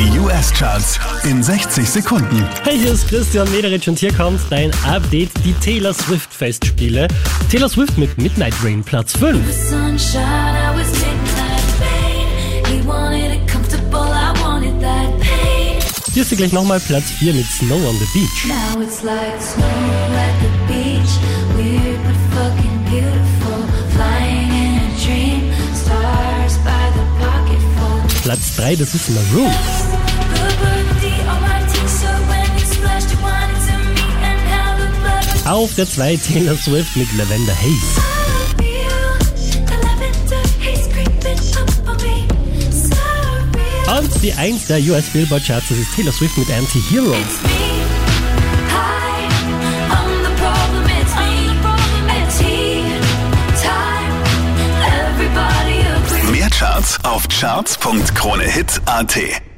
Die US-Charts in 60 Sekunden. Hey, hier ist Christian Mederich und hier kommt dein Update, die Taylor Swift Festspiele. Taylor Swift mit Midnight Rain Platz 5. Sunshine, I was midnight pain. He wanted it comfortable, I wanted that pain. Hier ist sie gleich nochmal Platz 4 mit Snow on the Beach. Like snow the. Weird. Platz 3, das ist Maroon. Auf der 2 Taylor Swift mit Lavender Haze. Und die 1 der US Billboard Charts, das ist Taylor Swift mit Anti-Hero. Mehr Charts auf charts.kronehit.at.